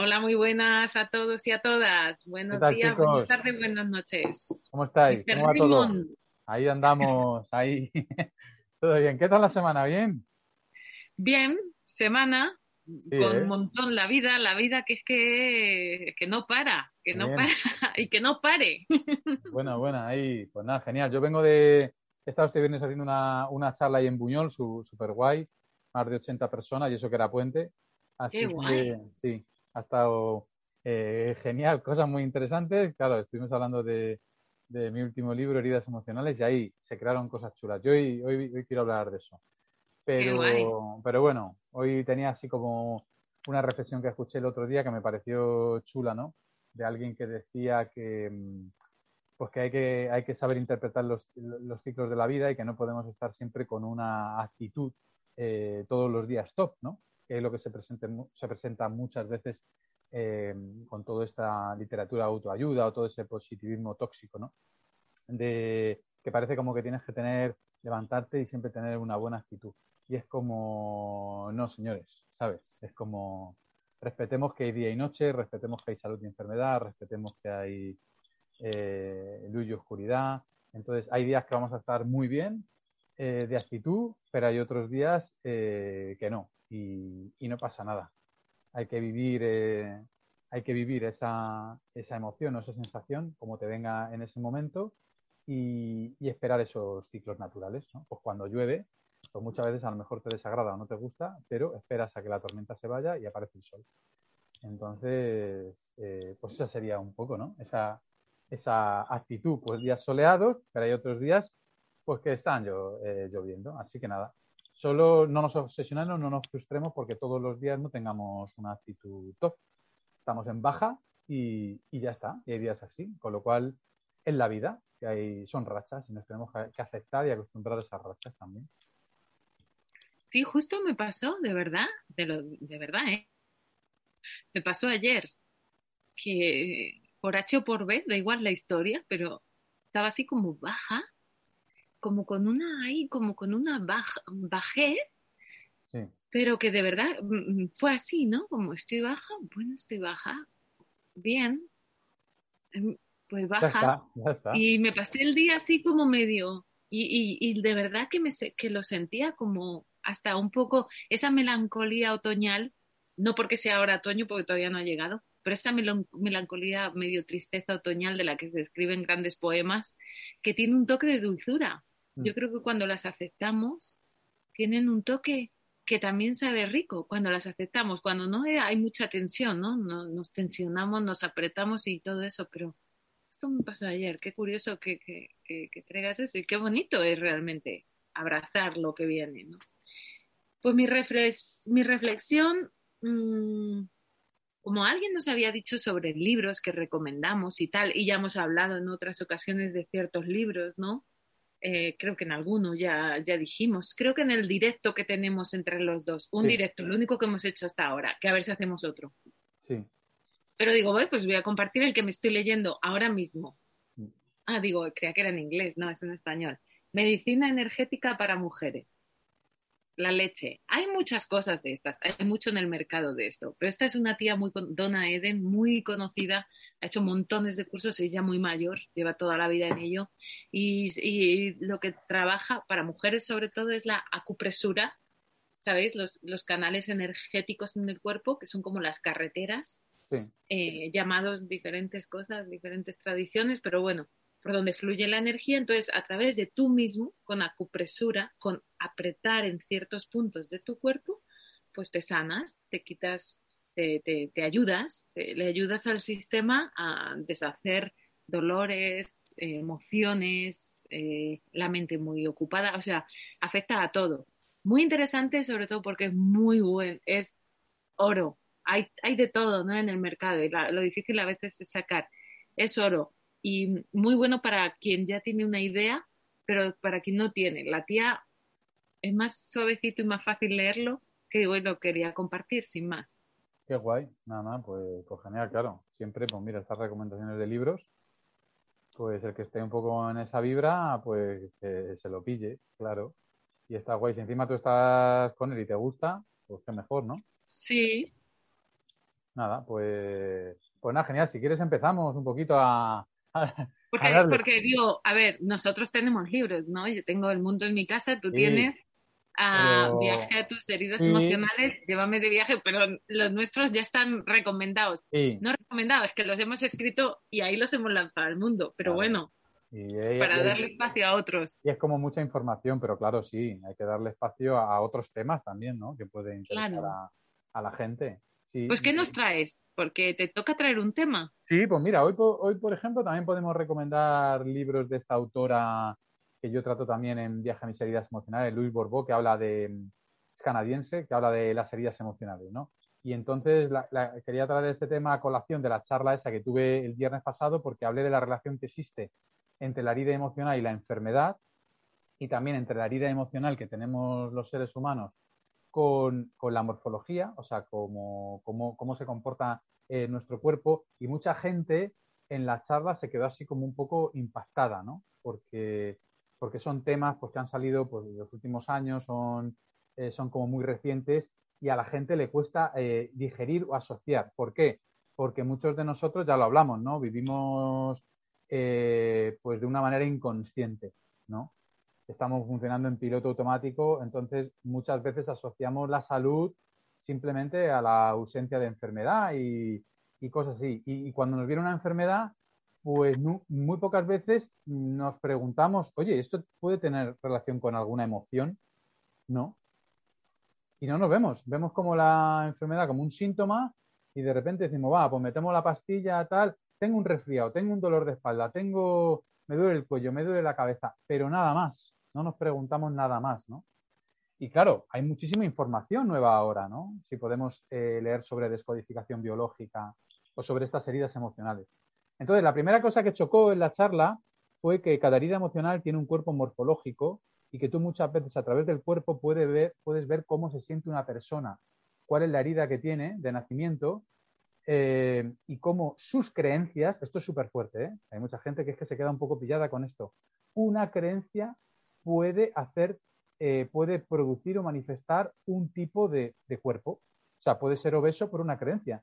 Hola, muy buenas a todos y a todas. Buenos tal, días, chicos? buenas tardes, buenas noches. ¿Cómo estáis? Mr. ¿Cómo va todo? Ahí andamos, ahí. Todo bien. ¿Qué tal la semana? ¿Bien? Bien, semana, con ¿eh? un montón la vida, la vida que es que, que no para, que no para y que no pare. Bueno, bueno, ahí. Pues nada, genial. Yo vengo de... He estado este viernes haciendo una, una charla ahí en Buñol, su, super guay. Más de 80 personas y eso que era puente. Así Qué que, guay. sí, ha estado eh, genial. Cosas muy interesantes. Claro, estuvimos hablando de, de mi último libro, Heridas Emocionales, y ahí se crearon cosas chulas. Yo hoy, hoy, hoy quiero hablar de eso. Pero, pero bueno, hoy tenía así como una reflexión que escuché el otro día que me pareció chula, ¿no? De alguien que decía que, mm, pues que hay que, hay que saber interpretar los, los ciclos de la vida y que no podemos estar siempre con una actitud eh, todos los días top, ¿no? Que es lo que se, presente mu- se presenta muchas veces eh, con toda esta literatura autoayuda o todo ese positivismo tóxico, ¿no? De que parece como que tienes que tener, levantarte y siempre tener una buena actitud. Y es como, no, señores, ¿sabes? Es como, respetemos que hay día y noche, respetemos que hay salud y enfermedad, respetemos que hay eh, luz y oscuridad. Entonces, hay días que vamos a estar muy bien eh, de actitud, pero hay otros días eh, que no, y, y no pasa nada. Hay que vivir, eh, hay que vivir esa, esa emoción o esa sensación como te venga en ese momento y, esperar esos ciclos naturales. ¿no? Pues cuando llueve, pues muchas veces a lo mejor te desagrada o no te gusta, pero esperas a que la tormenta se vaya y aparece el sol. Entonces, eh, pues esa sería un poco, ¿no? Esa, esa actitud, pues días soleados, pero hay otros días pues que están llo- eh, lloviendo. Así que nada, solo no nos obsesionemos, no nos frustremos porque todos los días no tengamos una actitud top. Estamos en baja y, y ya está, y hay días así, con lo cual es la vida, que hay, son rachas y nos tenemos que aceptar y acostumbrar a esas rachas también. Sí, justo me pasó, de verdad, de, lo, de verdad, ¿eh? Me pasó ayer que por H o por B, da igual la historia, pero estaba así como baja, como con una ahí, como con una baj- bajez, Sí, pero que de verdad mm, mm, fue así, ¿no? Como estoy baja, bueno, estoy baja, bien, mm, pues ya baja. está, ya está. Y me pasé el día así como medio, y, y, y de verdad que, me, que lo sentía como hasta un poco esa melancolía otoñal, no porque sea ahora otoño, porque todavía no ha llegado, pero esa melon- melancolía medio tristeza otoñal de la que se escriben grandes poemas, que tiene un toque de dulzura. Mm. Yo creo que cuando las aceptamos, tienen un toque que también sabe rico cuando las aceptamos, cuando no hay mucha tensión, ¿no? No- Nos tensionamos, nos apretamos y todo eso, pero esto me pasó ayer, qué curioso que, que, que, que traigas eso y qué bonito es realmente abrazar lo que viene, ¿no? Pues mi, reflex, mi reflexión, mmm, como alguien nos había dicho sobre libros que recomendamos y tal, y ya hemos hablado en otras ocasiones de ciertos libros, ¿no? Eh, creo que en alguno ya, ya dijimos, creo que en el directo que tenemos entre los dos, un Sí. directo, lo único que hemos hecho hasta ahora, que a ver si hacemos otro. Sí, Pero digo, "Bueno, pues voy a compartir el que me estoy leyendo ahora mismo. Mm. Ah, digo, creía que era en inglés, no, es en español. Medicina energética para mujeres. La leche. Hay muchas cosas de estas, hay mucho en el mercado de esto, pero esta es una tía muy, con- Donna Eden, muy conocida, ha hecho montones de cursos, es ya muy mayor, lleva toda la vida en ello, y, y lo que trabaja para mujeres sobre todo es la acupresura, ¿sabéis? Los, los canales energéticos en el cuerpo, que son como las carreteras, sí, eh, llamados diferentes cosas, diferentes tradiciones, pero bueno, por donde fluye la energía, entonces a través de tú mismo, con acupresura, con apretar en ciertos puntos de tu cuerpo, pues te sanas, te quitas, te, ayudas, te- le ayudas al sistema a deshacer dolores, emociones, eh, la mente muy ocupada, o sea, afecta a todo. Muy interesante, sobre todo porque es muy buen, es oro hay, hay de todo ¿no? en el mercado y lo difícil a veces es sacar. Es oro y muy bueno para quien ya tiene una idea, pero para quien no tiene. La tía es más suavecito y más fácil leerlo que bueno, quería compartir sin más. Qué guay, nada, nada, pues, pues, genial, claro. Siempre, pues mira, estas recomendaciones de libros, pues el que esté un poco en esa vibra, pues se lo pille, claro. Y está guay. Si encima tú estás con él y te gusta, pues qué mejor, ¿no? Sí. Nada, pues, pues nada, genial. Si quieres empezamos un poquito a, porque, porque, digo, a ver, nosotros tenemos libros, ¿no? Yo tengo El Mundo en mi casa, tú tienes a Viaje a tus heridas emocionales, llévame de viaje, pero los nuestros ya están recomendados. No recomendados, es que los hemos escrito y ahí los hemos lanzado al mundo, pero bueno. para darle espacio a otros. Y es como mucha información, pero claro, sí, hay que darle espacio a, otros temas también, ¿no? Que pueden interesar a la gente pues, ¿qué nos traes? Porque te toca traer un tema. Sí, pues mira, hoy, hoy, por ejemplo, también podemos recomendar libros de esta autora que yo trato también en Viaje a mis heridas emocionales, Luis Borbó, que habla de, es canadiense, que habla de las heridas emocionales, ¿no? Y entonces quería traer este tema a colación de la charla esa que tuve el viernes pasado porque hablé de la relación que existe entre la herida emocional y la enfermedad y también entre la herida emocional que tenemos los seres humanos con, la morfología, o sea, cómo, cómo, se comporta eh, nuestro cuerpo y mucha gente en la charla se quedó así como un poco impactada, ¿no? Porque, porque son temas pues, que han salido pues, en los últimos años, son, eh, son como muy recientes y a la gente le cuesta eh, digerir o asociar. ¿Por qué? Porque muchos de nosotros, ya lo hablamos, ¿no? Vivimos pues de una manera inconsciente, ¿no? estamos funcionando en piloto automático, entonces muchas veces asociamos la salud simplemente a la ausencia de enfermedad y, cosas así. Y, cuando nos viene una enfermedad, pues muy pocas veces nos preguntamos, oye, ¿esto puede tener relación con alguna emoción? No. Y no nos vemos, vemos como la enfermedad como un síntoma y de repente decimos, va, pues metemos la pastilla, tal, tengo un resfriado, tengo un dolor de espalda, tengo, me duele el cuello, me duele la cabeza, pero nada más no nos preguntamos nada más, ¿no? Y claro, hay muchísima información nueva ahora, ¿no? Si podemos eh, leer sobre descodificación biológica o sobre estas heridas emocionales. Entonces, la primera cosa que chocó en la charla fue que cada herida emocional tiene un cuerpo morfológico y que tú muchas veces a través del cuerpo puedes ver, puedes ver cómo se siente una persona, cuál es la herida que tiene de nacimiento eh, y cómo sus creencias, esto es súper fuerte, ¿eh? hay mucha gente que es que se queda un poco pillada con esto, una creencia puede hacer, eh, puede producir o manifestar un tipo de, cuerpo. O sea, puede ser obeso por una creencia,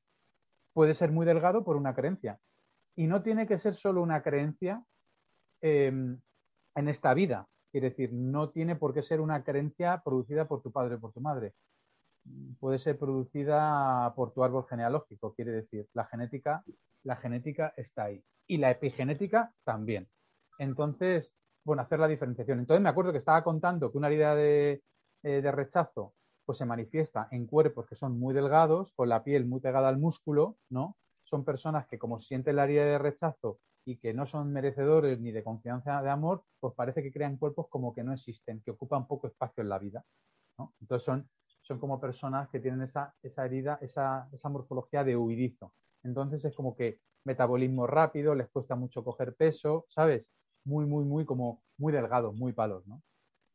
puede ser muy delgado por una creencia. Y no tiene que ser solo una creencia em, en esta vida. Quiere decir, no tiene por qué ser una creencia producida por tu padre o por tu madre. Puede ser producida por tu árbol genealógico. Quiere decir, la genética, la genética está ahí. Y la epigenética también. Entonces, bueno, hacer la diferenciación. Entonces me acuerdo que estaba contando que una herida de, eh, rechazo pues se manifiesta en cuerpos que son muy delgados, con la piel muy pegada al músculo, ¿no? Son personas que como sienten la herida de rechazo y que no son merecedores ni de confianza de amor, pues parece que crean cuerpos como que no existen, que ocupan poco espacio en la vida. Entonces son, son como personas que tienen esa, esa herida, esa, esa morfología de huidizo. Entonces es como que metabolismo rápido, les cuesta mucho coger peso, ¿sabes? muy, muy, muy como muy delgados, muy palos, ¿no?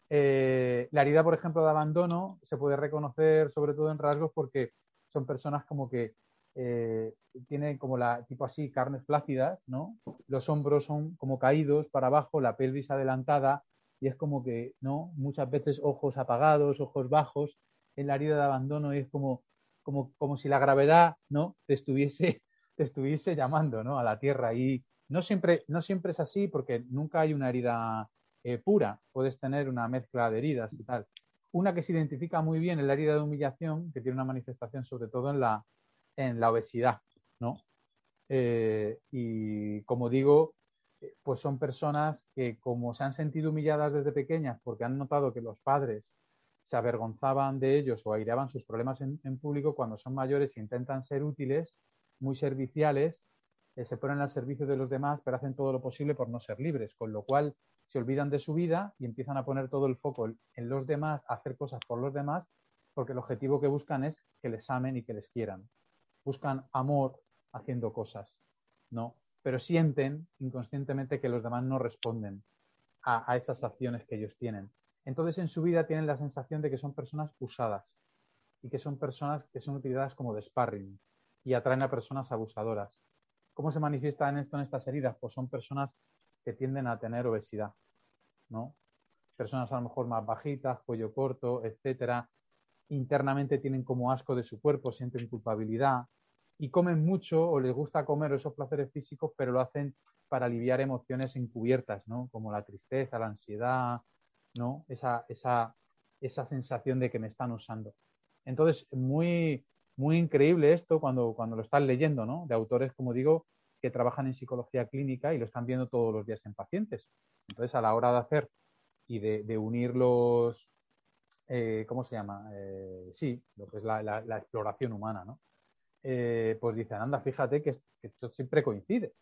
Eh, la herida, por ejemplo, de abandono se puede reconocer sobre todo en rasgos porque son personas como que eh, tienen como la tipo así carnes flácidas, ¿no? Los hombros son como caídos para abajo, la pelvis adelantada y es como que, ¿no? Muchas veces ojos apagados, ojos bajos. En la herida de abandono es como, como, como si la gravedad, ¿no? Te estuviese, estuviese llamando, ¿no? A la tierra y no siempre, no siempre es así porque nunca hay una herida eh, pura, puedes tener una mezcla de heridas y tal. Una que se identifica muy bien es la herida de humillación, que tiene una manifestación sobre todo en la, en la obesidad, ¿no? Eh, y como digo, eh, pues son personas que como se han sentido humilladas desde pequeñas porque han notado que los padres se avergonzaban de ellos o aireaban sus problemas en, público, cuando son mayores e intentan ser útiles, muy serviciales, eh, se ponen al servicio de los demás, pero hacen todo lo posible por no ser libres, con lo cual se olvidan de su vida y empiezan a poner todo el foco en los demás, a hacer cosas por los demás, porque el objetivo que buscan es que les amen y que les quieran. Buscan amor haciendo cosas, ¿no? Pero sienten inconscientemente que los demás no responden a, a esas acciones que ellos tienen. Entonces en su vida tienen la sensación de que son personas usadas y que son personas que son utilizadas como de sparring y atraen a personas abusadoras. ¿Cómo se manifiesta en esto en estas heridas? Pues son personas que tienden a tener obesidad, ¿no? Personas a lo mejor más bajitas, cuello corto, etcétera. Internamente tienen como asco de su cuerpo, sienten culpabilidad y comen mucho o les gusta comer esos placeres físicos, pero lo hacen para aliviar emociones encubiertas, ¿no? Como la tristeza, la ansiedad, ¿no? Esa, esa, esa sensación de que me están usando. Entonces, muy, muy increíble esto cuando, cuando lo estás leyendo, ¿no? De autores, como digo, que trabajan en psicología clínica y lo están viendo todos los días en pacientes. Entonces, a la hora de hacer y de, unir los, eh, ¿cómo se llama? Eh, sí, lo que es la, exploración humana, ¿no? Eh, pues dicen, anda, fíjate que, esto siempre coincide.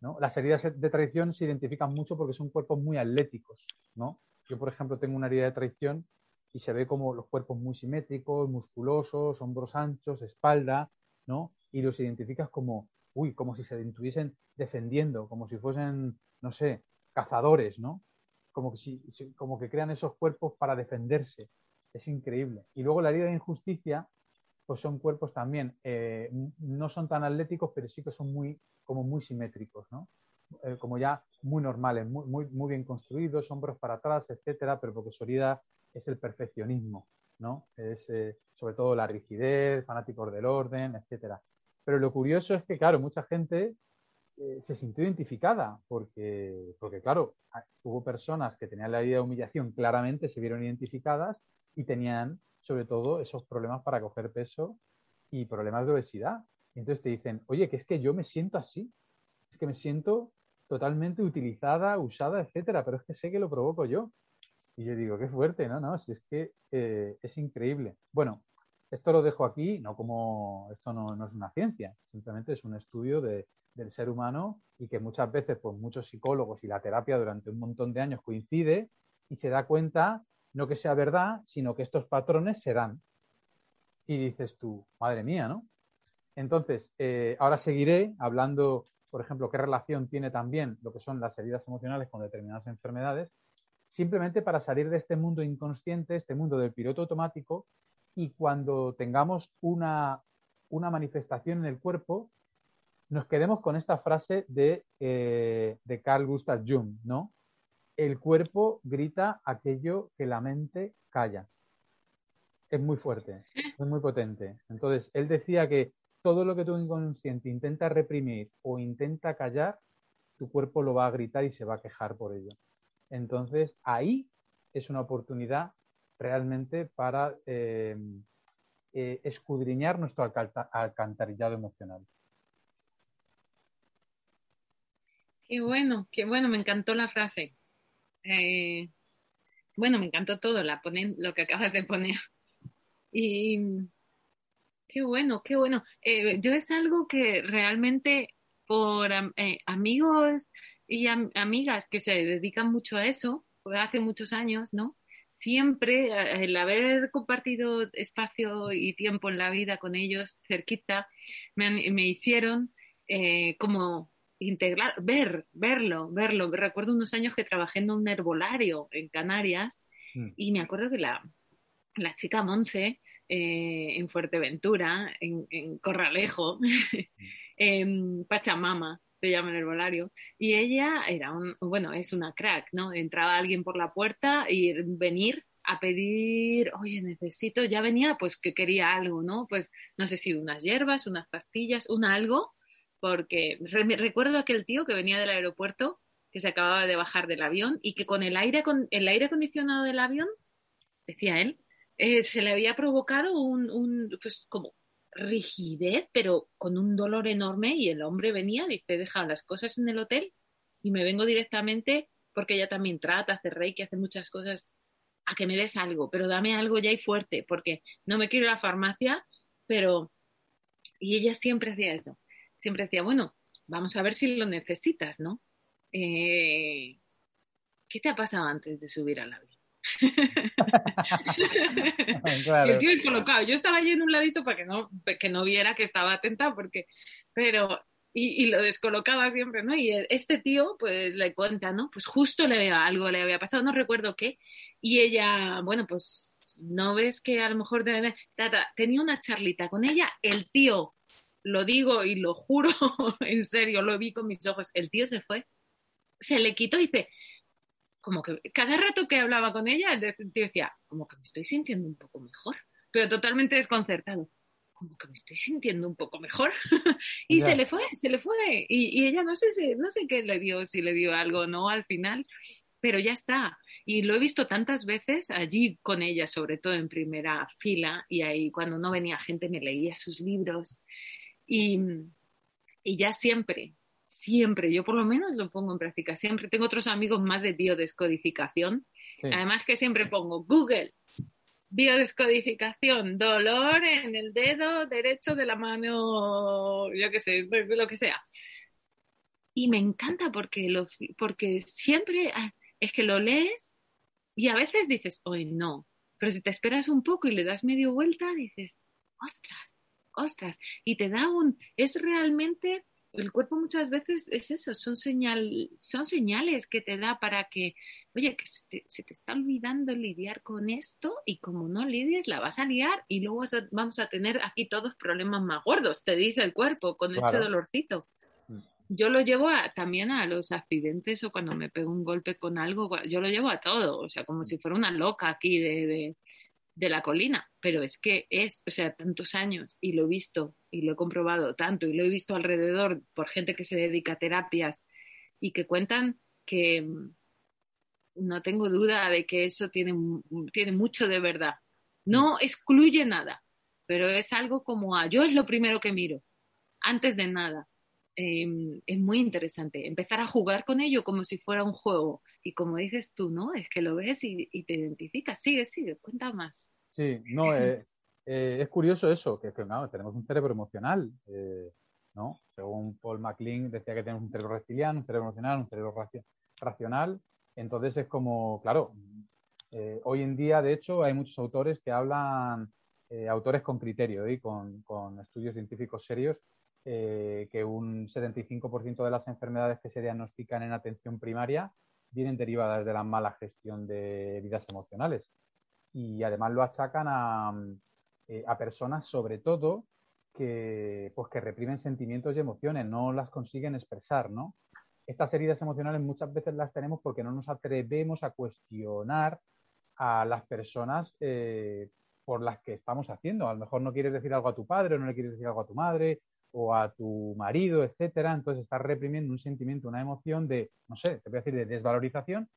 ¿no? Las heridas de traición se identifican mucho porque son cuerpos muy atléticos, ¿no? Yo, por ejemplo, tengo una herida de traición y se ve como los cuerpos muy simétricos, musculosos, hombros anchos, espalda, ¿no? Y los identificas como, uy, como si se estuviesen defendiendo, como si fuesen, no sé, cazadores, ¿no? Como que, si, como que crean esos cuerpos para defenderse. Es increíble. Y luego la herida de injusticia, pues son cuerpos también, eh, no son tan atléticos, pero sí que son muy, como muy simétricos, ¿no? Eh, como ya muy normales, muy, muy, muy, bien construidos, hombros para atrás, etcétera, pero porque su herida es el perfeccionismo, ¿no? Es eh, sobre todo la rigidez, fanáticos del orden, etcétera. Pero lo curioso es que, claro, mucha gente se sintió identificada, porque, porque, claro, hubo personas que tenían la herida de humillación, claramente se vieron identificadas y tenían, sobre todo, esos problemas para coger peso y problemas de obesidad. Y entonces te dicen, oye, que es que yo me siento así, es que me siento totalmente utilizada, usada, etcétera, pero es que sé que lo provoco yo. Y yo digo, qué fuerte, ¿no? No, si es que eh, es increíble. Bueno, esto lo dejo aquí, no como, esto no, es una ciencia, simplemente es un estudio de, del ser humano y que muchas veces, pues muchos psicólogos y la terapia durante un montón de años coincide y se da cuenta, no que sea verdad, sino que estos patrones se dan. Y dices tú, madre mía, ¿no? Entonces, eh, ahora seguiré hablando, por ejemplo, qué relación tiene también lo que son las heridas emocionales con determinadas enfermedades simplemente para salir de este mundo inconsciente, este mundo del piloto automático, y cuando tengamos una, manifestación en el cuerpo, nos quedemos con esta frase de, eh, de Carl Gustav Jung, ¿no? El cuerpo grita aquello que la mente calla. Es muy fuerte, es muy potente. Entonces, él decía que todo lo que tu inconsciente intenta reprimir o intenta callar, tu cuerpo lo va a gritar y se va a quejar por ello. Entonces, ahí es una oportunidad realmente para eh, eh, escudriñar nuestro alcantarillado emocional. Qué bueno, qué bueno, me encantó la frase. Eh, bueno, me encantó todo la lo que acabas de poner. Y qué bueno, qué bueno. yo es algo que realmente por amigos y amigas que se dedican mucho a eso, pues hace muchos años, ¿no? Siempre eh, el haber compartido espacio y tiempo en la vida con ellos cerquita, me, me hicieron eh, como integrar, ver, verlo, verlo. Recuerdo unos años que trabajé en un herbolario en Canarias mm. y me acuerdo que la, la chica Monse eh, en Fuerteventura, en, en Corralejo, en Pachamama, se llama el herbolario, y ella era un, bueno, es una crack, ¿no? Entraba alguien por la puerta y venir a pedir, oye, necesito, ya venía, pues que quería algo, ¿no? Pues no sé si unas hierbas, unas pastillas, un algo, porque recuerdo aquel tío que venía del aeropuerto, que se acababa de bajar del avión y que con el aire, con el aire acondicionado del avión, decía él, eh, se le había provocado un, un, pues como rigidez, pero con un dolor enorme y el hombre venía, dice, deja las cosas en el hotel y me vengo directamente porque ella también trata, hace reiki, hace muchas cosas, a que me des algo, pero dame algo ya y fuerte, porque no me quiero ir a la farmacia, pero... Y ella siempre hacía eso, siempre decía, bueno, vamos a ver si lo necesitas, ¿no? Eh, ¿Qué te ha pasado antes de subir al avión? y el tío colocado. Yo estaba allí en un ladito para que no, que no viera que estaba atenta, porque, pero, y, y, lo descolocaba siempre, ¿no? Y este tío, pues le cuenta, ¿no? Pues justo le, algo le había pasado, no recuerdo qué, y ella, bueno, pues no ves que a lo mejor tenía una charlita con ella, el tío, lo digo y lo juro, en serio, lo vi con mis ojos, el tío se fue, se le quitó y dice, como que cada rato que hablaba con ella, el tío decía, como que me estoy sintiendo un poco mejor, pero totalmente desconcertado. Como que me estoy sintiendo un poco mejor. y se le fue, se le fue. Y, ella no sé, si, no sé qué le dio, si le dio algo o no al final, pero ya está. Y lo he visto tantas veces allí con ella, sobre todo en primera fila, y ahí cuando no venía gente me leía sus libros. Y, y ya siempre, siempre, yo por lo menos lo pongo en práctica, siempre tengo otros amigos más de biodescodificación, además que siempre pongo Google, biodescodificación, dolor en el dedo derecho de la mano, yo qué sé, lo que sea. Y me encanta porque, lo, porque siempre ah, es que lo lees y a veces dices, hoy no, pero si te esperas un poco y le das medio vuelta, dices, ostras, ostras, y te da un, es realmente el cuerpo muchas veces es eso, son, señal, son señales que te da para que, oye, que se te, está olvidando lidiar con esto y como no lidies, la vas a liar y luego vamos a tener aquí todos problemas más gordos, te dice el cuerpo con ese dolorcito. Mm. Yo lo llevo también a los accidentes o cuando me pego un golpe con algo, yo lo llevo a todo, o sea, como mm. si fuera una loca aquí de de la colina, pero es que es, o sea, tantos años y lo he visto y lo he comprobado tanto y lo he visto alrededor por gente que se dedica a terapias y que cuentan que mm, no tengo duda de que eso tiene, tiene mucho de verdad. No excluye nada, pero es algo como a yo es lo primero que miro, antes de nada. Em, es muy interesante empezar a jugar con ello como si fuera un juego. Y como dices tú, ¿no? Es que lo ves y, te identificas. Sigue, sigue, cuenta más. Sí, no, eh, eh, es curioso eso, que, tenemos un cerebro emocional, eh, ¿no? Según Paul MacLean decía que tenemos un cerebro reptiliano, un cerebro emocional, un cerebro racional. Entonces es como, claro, hoy en día, de hecho, hay muchos autores que hablan, autores con criterio y con, estudios científicos serios, que un 75% de las enfermedades que se diagnostican en atención primaria vienen derivadas de la mala gestión de heridas emocionales y además lo achacan a, eh, a personas sobre todo que, pues, que reprimen sentimientos y emociones, no las consiguen expresar, ¿no? Estas heridas emocionales muchas veces las tenemos porque no nos atrevemos a cuestionar a las personas eh, por las que estamos haciendo. A lo mejor no quieres decir algo a tu padre, o no le quieres decir algo a tu madre, o a tu marido, etcétera. Entonces estás reprimiendo un sentimiento, una emoción de, no sé, te voy a decir, de desvalorización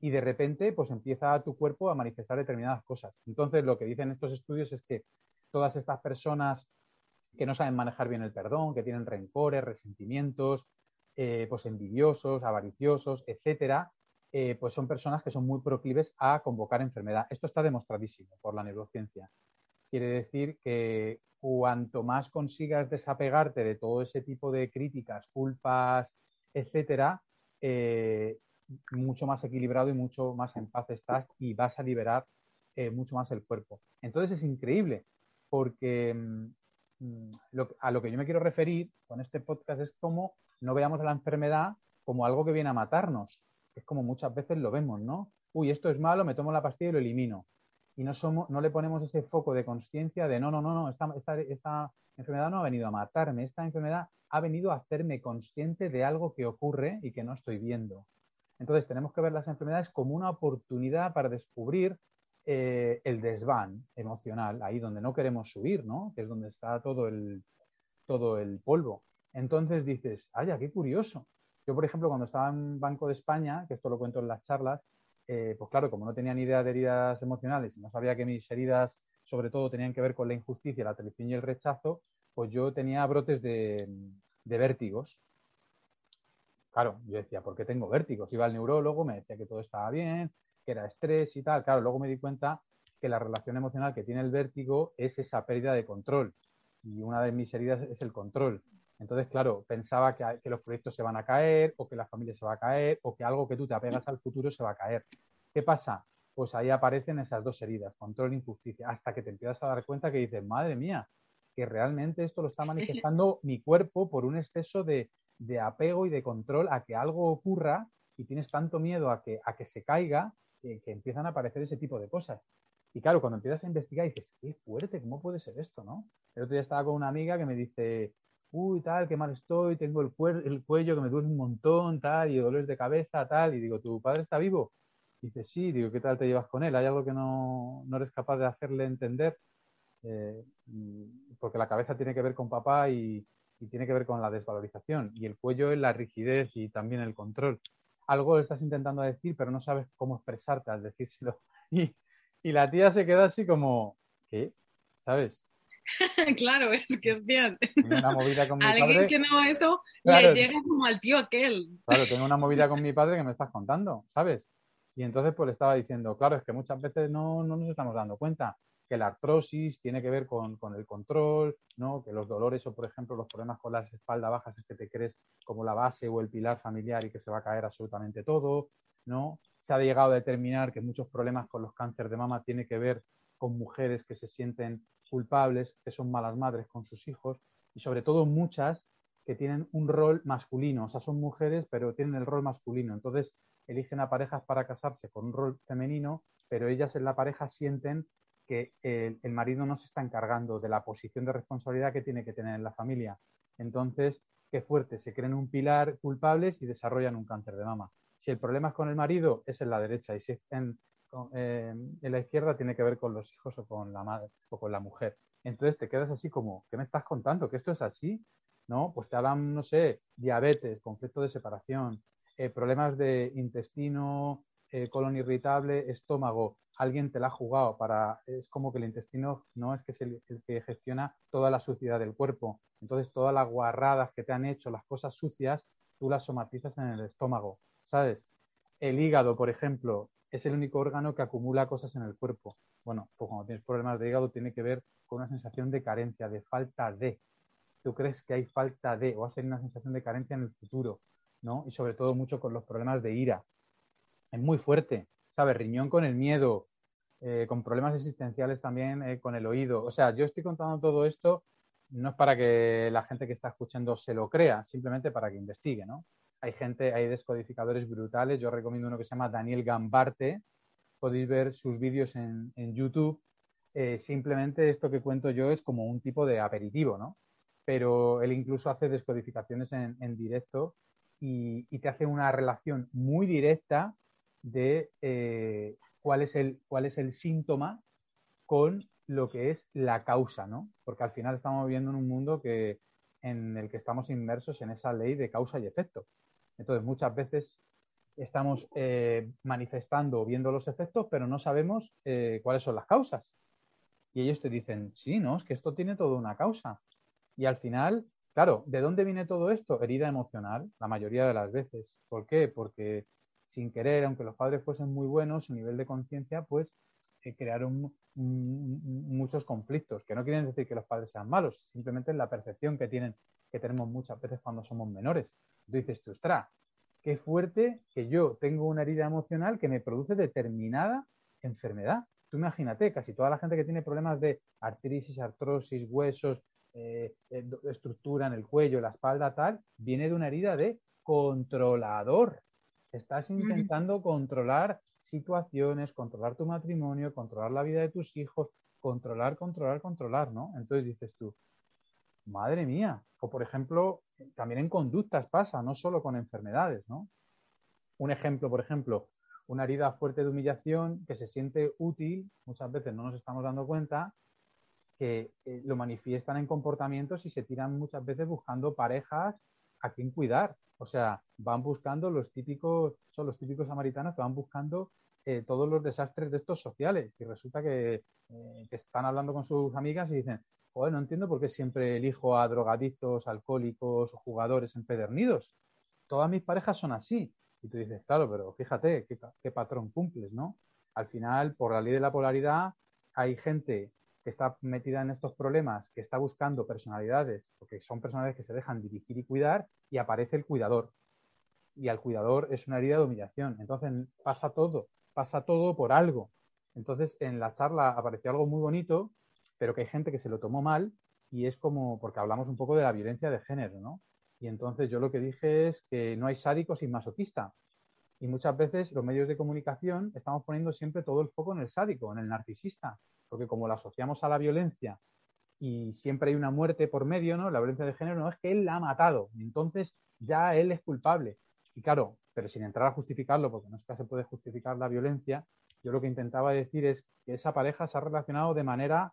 y de repente pues empieza tu cuerpo a manifestar determinadas cosas. Entonces lo que dicen estos estudios es que todas estas personas que no saben manejar bien el perdón, que tienen rencores, resentimientos, eh, pues envidiosos, avariciosos, etcétera, eh, pues son personas que son muy proclives a convocar enfermedad. Esto está demostradísimo por la neurociencia. Quiere decir que cuanto más consigas desapegarte de todo ese tipo de críticas, culpas, etcétera, eh, mucho más equilibrado y mucho más en paz estás y vas a liberar eh, mucho más el cuerpo. Entonces es increíble porque mm, a lo que yo me quiero referir con este podcast es como no veamos a la enfermedad como algo que viene a matarnos. Es como muchas veces lo vemos, ¿no? Uy, esto es malo, me tomo la pastilla y lo elimino. Y no, le ponemos ese foco de conciencia de no, no, no, no, esta, esta, esta enfermedad no ha venido a matarme, esta enfermedad ha venido a hacerme consciente de algo que ocurre y que no estoy viendo. Entonces tenemos que ver las enfermedades como una oportunidad para descubrir eh, el desván emocional, ahí donde no queremos subir, ¿no? Que es donde está todo el, todo el polvo. Entonces dices, ¡ay, qué curioso! Yo, por ejemplo, cuando estaba en Banco de España, que esto lo cuento en las charlas, eh, pues claro, como no tenía ni idea de heridas emocionales y no sabía que mis heridas sobre todo tenían que ver con la injusticia, la traición y el rechazo, pues yo tenía brotes de, de vértigos. Claro, yo decía, ¿por qué tengo vértigos? Iba al neurólogo, me decía que todo estaba bien, que era estrés y tal. Claro, luego me di cuenta que la relación emocional que tiene el vértigo es esa pérdida de control. Y una de mis heridas es el control. Entonces, claro, pensaba que, que, los proyectos se van a caer, o que la familia se va a caer, o que algo que tú te apegas al futuro se va a caer. ¿Qué pasa? pues ahí aparecen esas dos heridas, control e injusticia, hasta que te empiezas a dar cuenta que dices, madre mía, que realmente esto lo está manifestando mi cuerpo por un exceso de, apego y de control a que algo ocurra y tienes tanto miedo a que, a que se caiga que, empiezan a aparecer ese tipo de cosas. Y claro, cuando empiezas a investigar dices, qué fuerte, ¿cómo puede ser esto, no? El otro día estaba con una amiga que me dice, uy, tal, qué mal estoy, tengo el, el cuello que me duele un montón, tal, y dolores de cabeza, tal, y digo, ¿tu padre está vivo? dice, sí, digo, ¿qué tal te llevas con él? ¿Hay algo que no, no eres capaz de hacerle entender? Eh, porque la cabeza tiene que ver con papá y, tiene que ver con la desvalorización y el cuello es la rigidez y también el control. Algo estás intentando decir, pero no sabes cómo expresarte al decírselo. Y, y la tía se queda así como, ¿qué? ¿Sabes? claro, es que es bien. Tengo una movida con mi Alguien que no eso le llega como al tío aquel. Claro, tengo una movida con mi padre que me estás contando, ¿sabes? Y entonces pues le estaba diciendo, claro, es que muchas veces no, no nos estamos dando cuenta que la artrosis tiene que ver con, con, el control, ¿no? que los dolores o, por ejemplo, los problemas con las espaldas bajas es que te crees como la base o el pilar familiar y que se va a caer absolutamente todo. ¿no? Se ha llegado a determinar que muchos problemas con los cánceres de mama tienen que ver con mujeres que se sienten culpables, que son malas madres con sus hijos y sobre todo muchas que tienen un rol masculino, o sea, son mujeres pero tienen el rol masculino. Entonces eligen a parejas para casarse con un rol femenino, pero ellas en la pareja sienten que el, marido no se está encargando de la posición de responsabilidad que tiene que tener en la familia. Entonces, qué fuerte, se creen un pilar culpables y desarrollan un cáncer de mama. Si el problema es con el marido, es en la derecha, y si es en, en la izquierda, tiene que ver con los hijos o con la madre o con la mujer. Entonces te quedas así como, ¿qué me estás contando? ¿Que esto es así? ¿No? Pues te hablan, no sé, diabetes, conflicto de separación, eh, problemas de intestino, eh, colon irritable, estómago, alguien te la ha jugado para, es como que el intestino no es que es el, que gestiona toda la suciedad del cuerpo. Entonces todas las guarradas que te han hecho, las cosas sucias, tú las somatizas en el estómago, ¿sabes? El hígado, por ejemplo, es el único órgano que acumula cosas en el cuerpo. Bueno, pues cuando tienes problemas de hígado tiene que ver con una sensación de carencia, de falta de. Tú crees que hay falta de, o va a ser una sensación de carencia en el futuro, ¿no? Y sobre todo mucho con los problemas de ira. Es muy fuerte, ¿sabes? Riñón con el miedo, eh, con problemas existenciales también eh, con el oído. O sea, yo estoy contando todo esto no es para que la gente que está escuchando se lo crea, simplemente para que investigue, ¿no? Hay gente, hay descodificadores brutales. Yo recomiendo uno que se llama Daniel Gambarte. Podéis ver sus vídeos en, YouTube. Eh, simplemente esto que cuento yo es como un tipo de aperitivo, ¿no? Pero él incluso hace descodificaciones en, en directo y, te hace una relación muy directa de eh, cuál, es el, cuál es el síntoma con lo que es la causa, ¿no? Porque al final estamos viviendo en un mundo que, en el que estamos inmersos en esa ley de causa y efecto. Entonces, muchas veces estamos eh, manifestando o viendo los efectos, pero no sabemos eh, cuáles son las causas. Y ellos te dicen, sí, no, es que esto tiene toda una causa. Y al final Claro, ¿de dónde viene todo esto? Herida emocional, la mayoría de las veces. ¿Por qué? Porque sin querer, aunque los padres fuesen muy buenos, su nivel de conciencia, pues eh, crearon muchos conflictos, que no quieren decir que los padres sean malos, simplemente es la percepción que tienen, que tenemos muchas veces cuando somos menores. Tú dices, tú, ostras, qué fuerte que yo tengo una herida emocional que me produce determinada enfermedad. Tú imagínate, casi toda la gente que tiene problemas de artritis, artrosis, huesos, eh, eh, estructura en el cuello, la espalda, tal, viene de una herida de controlador. Estás intentando controlar situaciones, controlar tu matrimonio, controlar la vida de tus hijos, controlar, controlar, controlar, ¿no? Entonces dices tú, madre mía. O por ejemplo, también en conductas pasa, no solo con enfermedades, ¿no? Un ejemplo, por ejemplo, una herida fuerte de humillación que se siente útil, muchas veces no nos estamos dando cuenta, que eh, lo manifiestan en comportamientos y se tiran muchas veces buscando parejas a quien cuidar. O sea, van buscando los típicos, son los típicos samaritanos que van buscando eh, todos los desastres de estos sociales. Y resulta que, eh, que, están hablando con sus amigas y dicen, no entiendo por qué siempre elijo a drogadictos, alcohólicos o jugadores empedernidos. Todas mis parejas son así. Y tú dices, claro, pero fíjate qué, qué patrón cumples, ¿no? Al final, por la ley de la polaridad, hay gente que está metida en estos problemas, que está buscando personalidades, porque son personalidades que se dejan dirigir y cuidar, y aparece el cuidador. Y al cuidador es una herida de humillación. Entonces pasa todo, pasa todo por algo. Entonces, en la charla apareció algo muy bonito, pero que hay gente que se lo tomó mal y es como, porque hablamos un poco de la violencia de género, ¿no? Y entonces yo lo que dije es que no hay sádico sin masoquista. Y muchas veces los medios de comunicación estamos poniendo siempre todo el foco en el sádico, en el narcisista, porque como lo asociamos a la violencia y siempre hay una muerte por medio, ¿no? La violencia de género no es que él la ha matado, entonces ya él es culpable. Y claro, pero sin entrar a justificarlo, porque no es que se puede justificar la violencia, yo lo que intentaba decir es que esa pareja se ha relacionado de manera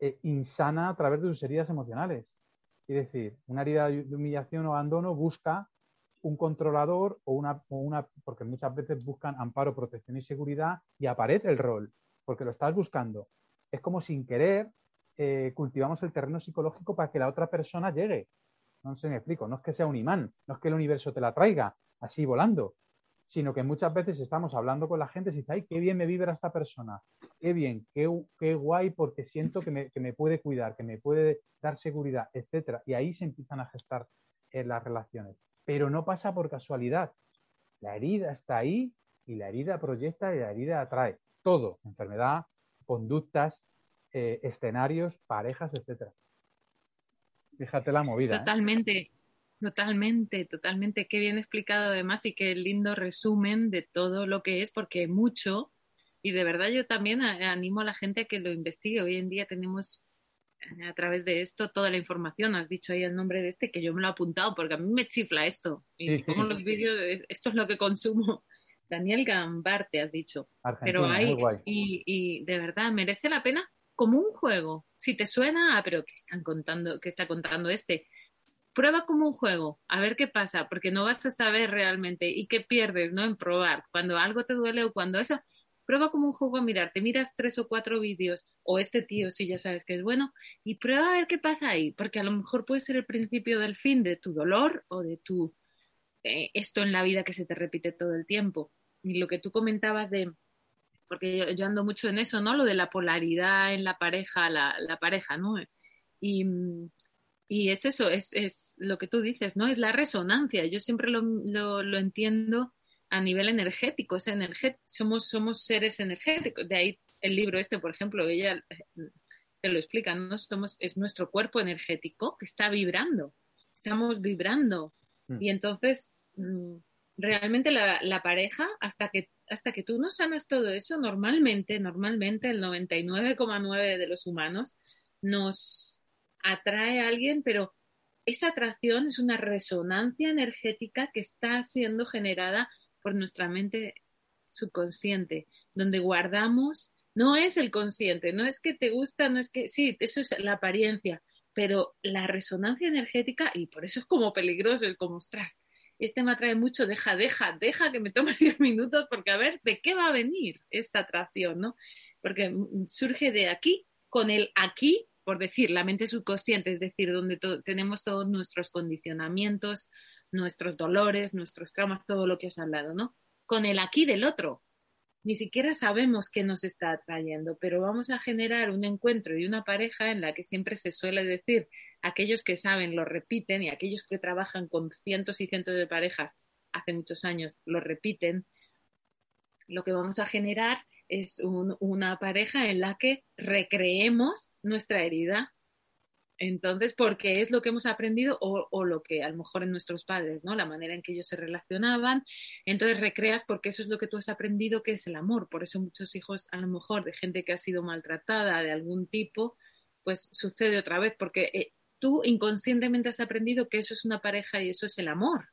eh, insana a través de sus heridas emocionales. Es decir, una herida de humillación o abandono busca un controlador o una, porque muchas veces buscan amparo, protección y seguridad y aparece el rol, porque lo estás buscando. Es como sin querer eh, cultivamos el terreno psicológico para que la otra persona llegue. No se me explico, no es que sea un imán, no es que el universo te la traiga así volando, sino que muchas veces estamos hablando con la gente y dice, ay, qué bien me vibra esta persona, qué bien, qué, qué guay porque siento que me, que me, puede cuidar, que me puede dar seguridad, etcétera. Y ahí se empiezan a gestar eh, las relaciones. Pero no pasa por casualidad. La herida está ahí y la herida proyecta y la herida atrae. Todo, enfermedad, conductas, eh, escenarios, parejas, etcétera. Fíjate la movida. ¿eh? Totalmente. Totalmente. Qué bien explicado además y qué lindo resumen de todo lo que es, porque mucho, y de verdad yo también animo a la gente a que lo investigue. Hoy en día tenemos eh, a través de esto toda la información. Has dicho ahí el nombre de este que yo me lo he apuntado porque a mí me chifla esto. Y como los vídeos, esto es lo que consumo. Daniel Gambarte, has dicho. pero hay, y, y de verdad merece la pena como un juego. Si te suena, ah, pero ¿qué están contando? ¿Qué está contando este? Prueba como un juego, a ver qué pasa, porque no vas a saber realmente y qué pierdes, ¿no? En probar. Cuando algo te duele o cuando eso, prueba como un juego a mirar, te miras tres o cuatro vídeos o este tío si ya sabes que es bueno y prueba a ver qué pasa ahí, porque a lo mejor puede ser el principio del fin de tu dolor o de tu eh, esto en la vida que se te repite todo el tiempo. Y lo que tú comentabas de, porque yo, ando mucho en eso, ¿no? Lo de la polaridad en la pareja, la, la pareja, ¿no? Y, y es eso, es, es, lo que tú dices, ¿no? Es la resonancia. Yo siempre lo, lo, entiendo a nivel energético. Es somos, somos seres energéticos. De ahí el libro este, por ejemplo, ella eh, te lo explica, ¿no? Somos, es nuestro cuerpo energético que está vibrando. Estamos vibrando. Mm. Y entonces, mm, realmente la, la, pareja, hasta que, hasta que tú no sanas todo eso, normalmente, normalmente el 99,9 de los humanos nos atrae a alguien, pero esa atracción es una resonancia energética que está siendo generada por nuestra mente subconsciente, donde guardamos, no es el consciente, no es que te gusta, no es que, sí, eso es la apariencia, pero la resonancia energética, y por eso es como peligroso, es como, ostras, este me atrae mucho, deja, deja, deja que me tome 10 minutos, porque a ver, ¿de qué va a venir esta atracción, no? Porque surge de aquí, con el aquí por decir, la mente subconsciente, es decir, donde tenemos todos nuestros condicionamientos, nuestros dolores, nuestros traumas, todo lo que has hablado, ¿no? Con el aquí del otro. Ni siquiera sabemos qué nos está atrayendo, pero vamos a generar un encuentro y una pareja en la que siempre se suele decir, aquellos que saben lo repiten y aquellos que trabajan con cientos y cientos de parejas hace muchos años lo repiten, lo que vamos a generar es una pareja en la que recreemos nuestra herida. Entonces, porque es lo que hemos aprendido o, lo que a lo mejor en nuestros padres, ¿no? La manera en que ellos se relacionaban. Entonces recreas porque eso es lo que tú has aprendido que es el amor. Por eso muchos hijos, a lo mejor de gente que ha sido maltratada de algún tipo, pues sucede otra vez porque eh, tú inconscientemente has aprendido que eso es una pareja y eso es el amor.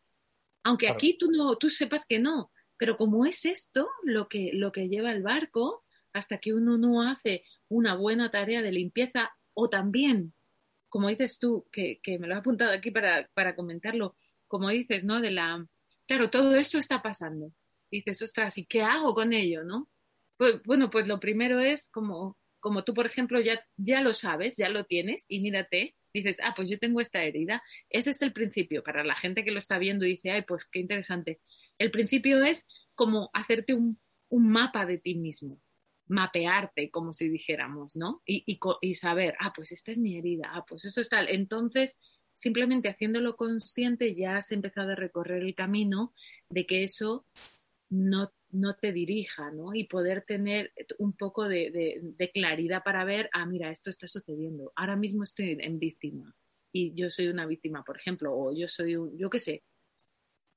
Aunque aquí tú no, tú sepas que no, pero como es esto lo que, lo que lleva el barco, hasta que uno no hace una buena tarea de limpieza o también, como dices tú, que, me lo he apuntado aquí para, para comentarlo, como dices, ¿no? De la, claro, todo esto está pasando. dices, ostras, ¿y qué hago con ello, no? Pues, bueno, pues lo primero es como, como tú, por ejemplo, ya, ya lo sabes, ya lo tienes y mírate, dices, ah, pues yo tengo esta herida. Ese es el principio. Para la gente que lo está viendo dice, ay, pues qué interesante. El principio es como hacerte un, mapa de ti mismo, mapearte, como si dijéramos, ¿no? Y, saber, ah, pues esta es mi herida, ah, pues esto es tal. Entonces, simplemente haciéndolo consciente ya has empezado a recorrer el camino de que eso no, no te dirija, ¿no? Y poder tener un poco de, claridad para ver, ah, mira, esto está sucediendo. Ahora mismo estoy en víctima y yo soy una víctima, por ejemplo, o yo soy un, yo qué sé,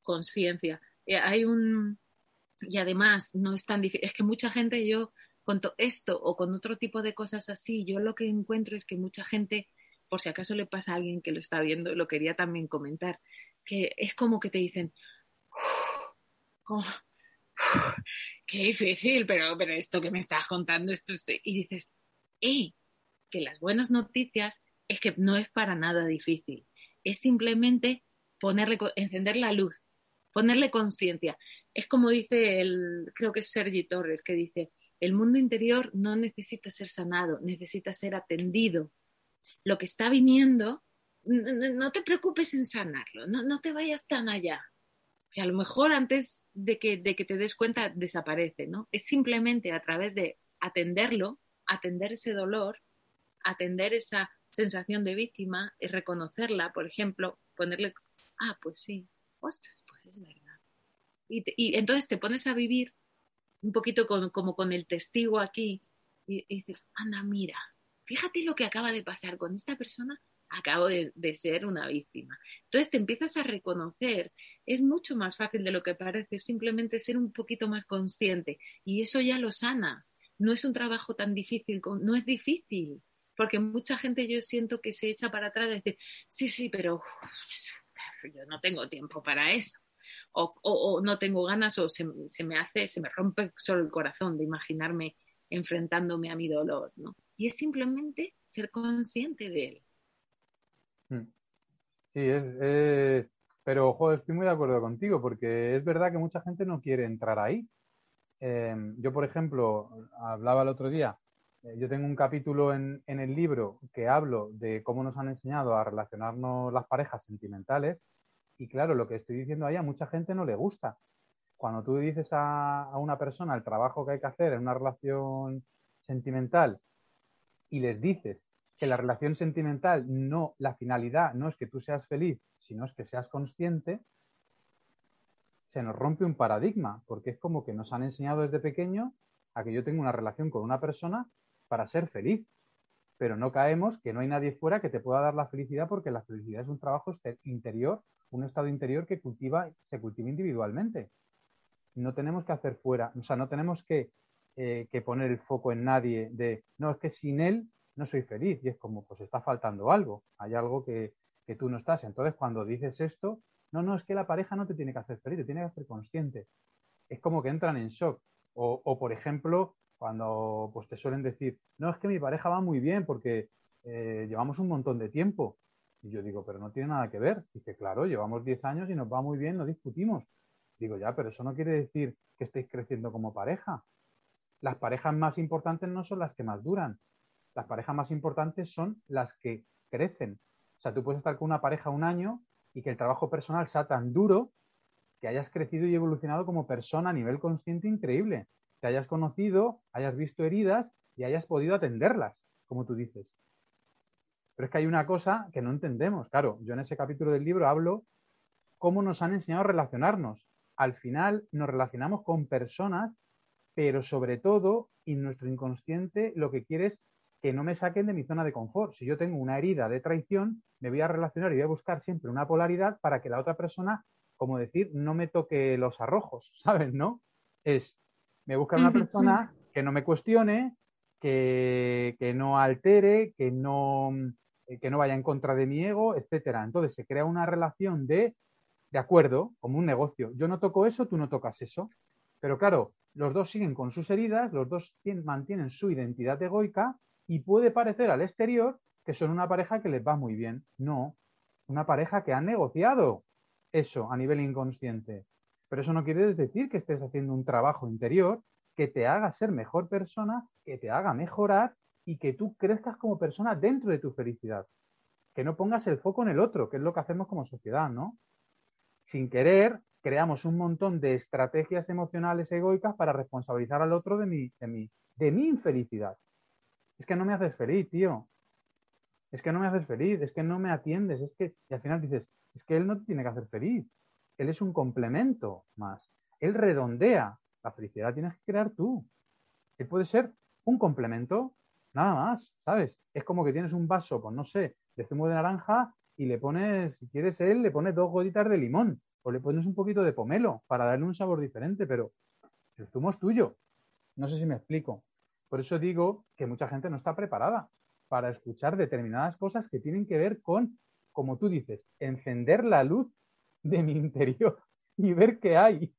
conciencia. Eh, hay un, y además no es tan difícil, es que mucha gente yo con esto o con otro tipo de cosas así, yo lo que encuentro es que mucha gente, por si acaso le pasa a alguien que lo está viendo, lo quería también comentar, que es como que te dicen, qué difícil, pero, pero esto que me estás contando, esto y dices, eh, que las buenas noticias es que no es para nada difícil, es simplemente ponerle, encender la luz, ponerle conciencia. Es como dice el, creo que es Sergi Torres, que dice, el mundo interior no necesita ser sanado, necesita ser atendido. Lo que está viniendo, no, te preocupes en sanarlo, no, no te vayas tan allá que a lo mejor antes de que, de que te des cuenta desaparece, ¿no? Es simplemente a través de atenderlo, atender ese dolor, atender esa sensación de víctima y reconocerla, por ejemplo, ponerle, ah, pues sí, ostras, es verdad. Y, y entonces te pones a vivir un poquito como con el testigo aquí y, dices, anda, mira, fíjate lo que acaba de pasar con esta persona acabo de, ser una víctima. Entonces te empiezas a reconocer, es mucho más fácil de lo que parece, simplemente ser un poquito más consciente y eso ya lo sana. No es un trabajo tan difícil, no es difícil, porque mucha gente yo siento que se echa para atrás y dice, sí, sí, pero yo no tengo tiempo para eso. O, no tengo ganas o se, se, me hace, se me rompe solo el corazón de imaginarme enfrentándome a mi dolor, ¿no? Y es simplemente ser consciente de él. Mm. Sí, es, pero estoy muy de acuerdo contigo, porque es verdad que mucha gente no quiere entrar ahí. Em, yo, por ejemplo, hablaba el otro día, eh, yo tengo un capítulo en, en, el libro que hablo de cómo nos han enseñado a relacionarnos las parejas sentimentales, y claro, lo que estoy diciendo ahí a mucha gente no le gusta. Cuando tú dices a, a una persona el trabajo que hay que hacer en una relación sentimental y les dices que la relación sentimental no, la finalidad no es que tú seas feliz, sino es que seas consciente, se nos rompe un paradigma, porque es como que nos han enseñado desde pequeño a que yo tengo una relación con una persona para ser feliz, pero no caemos que no hay nadie fuera que te pueda dar la felicidad porque la felicidad es un trabajo interior, un estado interior que cultiva, se cultiva individualmente. No tenemos que hacer fuera, o sea, no tenemos que, eh, que poner el foco en nadie de, no, es que sin él no soy feliz y es como, pues está faltando algo, hay algo que, tú no estás. Entonces, cuando dices esto, no, no, es que la pareja no te tiene que hacer feliz, te tiene que hacer consciente. Es como que entran en shock. O, por ejemplo, cuando pues te suelen decir, no, es que mi pareja va muy bien porque eh, llevamos un montón de tiempo. Y yo digo, pero no tiene nada que ver. Dice, claro, llevamos 10 años y nos va muy bien, no discutimos. Digo, ya, pero eso no quiere decir que estéis creciendo como pareja. Las parejas más importantes no son las que más duran, las parejas más importantes son las que crecen. O sea, tú puedes estar con una pareja un año y que el trabajo personal sea tan duro que hayas crecido y evolucionado como persona a nivel consciente increíble. Te hayas conocido, hayas visto heridas y hayas podido atenderlas, como tú dices. Pero es que hay una cosa que no entendemos. Claro, yo en ese capítulo del libro hablo cómo nos han enseñado a relacionarnos. Al final nos relacionamos con personas, pero sobre todo, en nuestro inconsciente lo que quiere es que no me saquen de mi zona de confort. Si yo tengo una herida de traición, me voy a relacionar y voy a buscar siempre una polaridad para que la otra persona, como decir, no me toque los arrojos, ¿sabes? ¿No? Es, me busca una persona que no me cuestione, que, no altere, que no, eh, que no vaya en contra de mi ego, etcétera. Entonces se crea una relación de, de acuerdo, como un negocio. Yo no toco eso, tú no tocas eso. Pero claro, los dos siguen con sus heridas, los dos mantienen su identidad egoica y puede parecer al exterior que son una pareja que les va muy bien. No, una pareja que ha negociado eso a nivel inconsciente. Pero eso no quiere decir que estés haciendo un trabajo interior que te haga ser mejor persona, que te haga mejorar y que tú crezcas como persona dentro de tu felicidad. Que no pongas el foco en el otro, que es lo que hacemos como sociedad, ¿no? Sin querer, creamos un montón de estrategias emocionales egoicas para responsabilizar al otro de mi, de mi, de mi infelicidad es que no me haces feliz, tío. Es que no me haces feliz, es que no me atiendes, es que, y al final dices, es que él no te tiene que hacer feliz. Él es un complemento más. Él redondea La felicidad tienes que crear tú. Que puede ser un complemento, nada más, ¿sabes? Es como que tienes un vaso, pues no sé, de zumo de naranja y le pones, si quieres él, le pones dos gotitas de limón o le pones un poquito de pomelo para darle un sabor diferente, pero el zumo es tuyo. No sé si me explico. Por eso digo que mucha gente no está preparada para escuchar determinadas cosas que tienen que ver con, como tú dices, encender la luz de mi interior y ver qué hay.